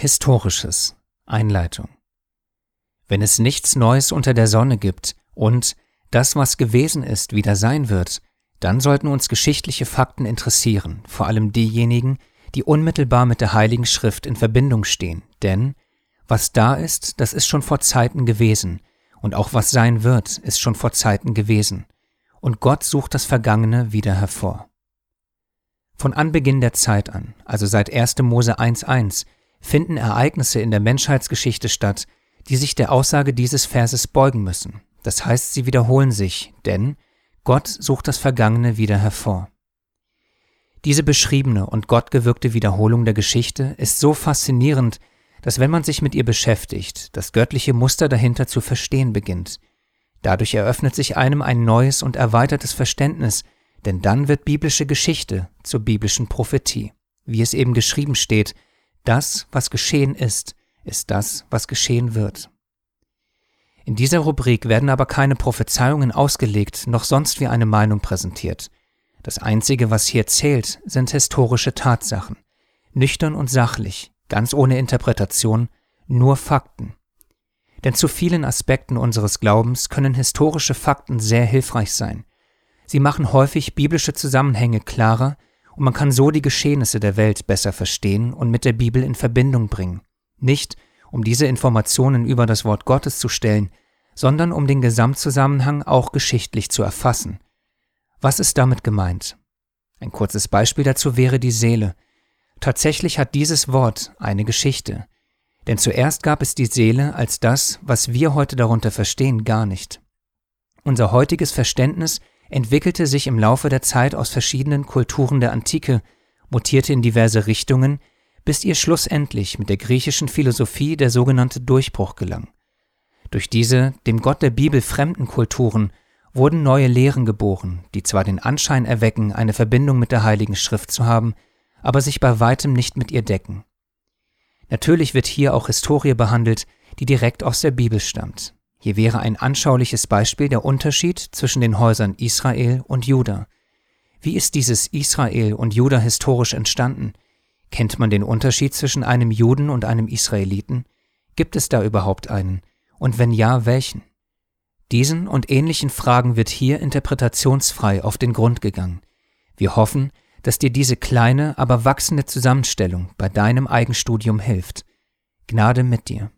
Historisches Einleitung Wenn es nichts Neues unter der Sonne gibt und das, was gewesen ist, wieder sein wird, dann sollten uns geschichtliche Fakten interessieren, vor allem diejenigen, die unmittelbar mit der Heiligen Schrift in Verbindung stehen, denn was da ist, das ist schon vor Zeiten gewesen, und auch was sein wird, ist schon vor Zeiten gewesen, und Gott sucht das Vergangene wieder hervor. Von Anbeginn der Zeit an, also seit 1. Mose 1.1, finden Ereignisse in der Menschheitsgeschichte statt, die sich der Aussage dieses Verses beugen müssen. Das heißt, sie wiederholen sich, denn Gott sucht das Vergangene wieder hervor. Diese beschriebene und gottgewirkte Wiederholung der Geschichte ist so faszinierend, dass wenn man sich mit ihr beschäftigt, das göttliche Muster dahinter zu verstehen beginnt. Dadurch eröffnet sich einem ein neues und erweitertes Verständnis, denn dann wird biblische Geschichte zur biblischen Prophetie. Wie es eben geschrieben steht, das, was geschehen ist, ist das, was geschehen wird. In dieser Rubrik werden aber keine Prophezeiungen ausgelegt, noch sonst wie eine Meinung präsentiert. Das Einzige, was hier zählt, sind historische Tatsachen. Nüchtern und sachlich, ganz ohne Interpretation, nur Fakten. Denn zu vielen Aspekten unseres Glaubens können historische Fakten sehr hilfreich sein. Sie machen häufig biblische Zusammenhänge klarer und man kann so die Geschehnisse der Welt besser verstehen und mit der Bibel in Verbindung bringen. Nicht, um diese Informationen über das Wort Gottes zu stellen, sondern um den Gesamtzusammenhang auch geschichtlich zu erfassen. Was ist damit gemeint? Ein kurzes Beispiel dazu wäre die Seele. Tatsächlich hat dieses Wort eine Geschichte. Denn zuerst gab es die Seele als das, was wir heute darunter verstehen, gar nicht. Unser heutiges Verständnis entwickelte sich im Laufe der Zeit aus verschiedenen Kulturen der Antike, mutierte in diverse Richtungen, bis ihr schlussendlich mit der griechischen Philosophie der sogenannte Durchbruch gelang. Durch diese dem Gott der Bibel fremden Kulturen wurden neue Lehren geboren, die zwar den Anschein erwecken, eine Verbindung mit der Heiligen Schrift zu haben, aber sich bei weitem nicht mit ihr decken. Natürlich wird hier auch Historie behandelt, die direkt aus der Bibel stammt. Hier wäre ein anschauliches Beispiel der Unterschied zwischen den Häusern Israel und Juda. Wie ist dieses Israel und Juda historisch entstanden? Kennt man den Unterschied zwischen einem Juden und einem Israeliten? Gibt es da überhaupt einen? Und wenn ja, welchen? Diesen und ähnlichen Fragen wird hier interpretationsfrei auf den Grund gegangen. Wir hoffen, dass dir diese kleine, aber wachsende Zusammenstellung bei deinem Eigenstudium hilft. Gnade mit dir.